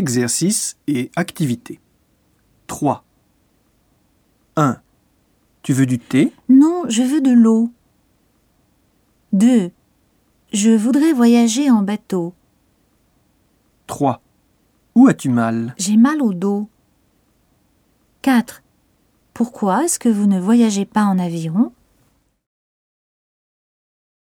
exercice et activité. 3. 1. Tu veux du thé? Non, je veux de l'eau. 2. Je voudrais voyager en bateau. 3. Où as-tu mal? J'ai mal au dos. 4. Pourquoi est-ce que vous ne voyagez pas en avion?